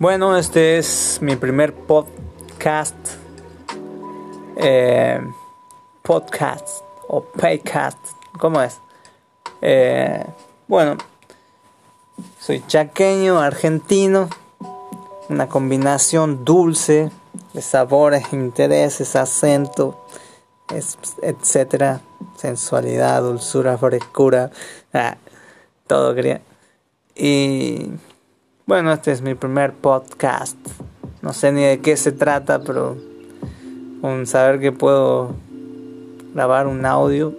Bueno, este es mi primer podcast. Eh, podcast o paycast. ¿Cómo es? Eh, bueno, soy chaqueño, argentino. Una combinación dulce de sabores, intereses, acento, etcétera. Sensualidad, dulzura, frescura. Ah, todo quería. Y bueno, este es mi primer podcast. No sé ni de qué se trata, pero con saber que puedo grabar un audio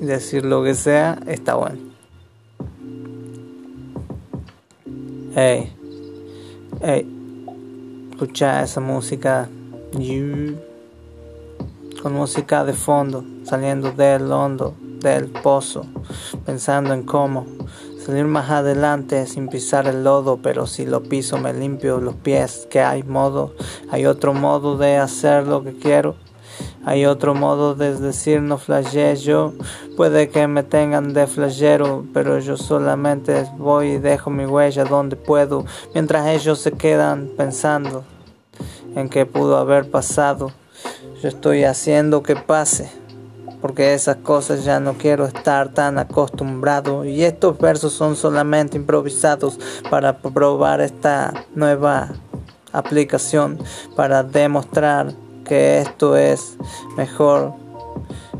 y decir lo que sea, está bueno. Hey, hey, escucha esa música. Con música de fondo, saliendo del hondo, del pozo, pensando en cómo salir más adelante sin pisar el lodo, pero si lo piso me limpio los pies, que hay modo, hay otro modo de hacer lo que quiero. Hay otro modo de decir no flashé yo, puede que me tengan de flashero, pero yo solamente voy y dejo mi huella donde puedo, mientras ellos se quedan pensando en qué pudo haber pasado. Yo estoy haciendo que pase porque esas cosas ya no quiero estar tan acostumbrado. Y estos versos son solamente improvisados para probar esta nueva aplicación para demostrar que esto es mejor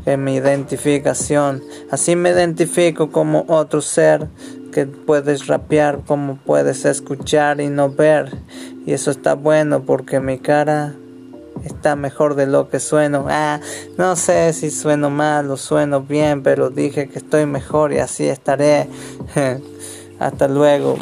que mi identificación. Así me identifico como otro ser que puedes rapear como puedes escuchar y no ver. Y eso está bueno porque mi cara está mejor de lo que sueno. Ah, no sé si sueno mal o sueno bien, pero dije que estoy mejor y así estaré. Hasta luego.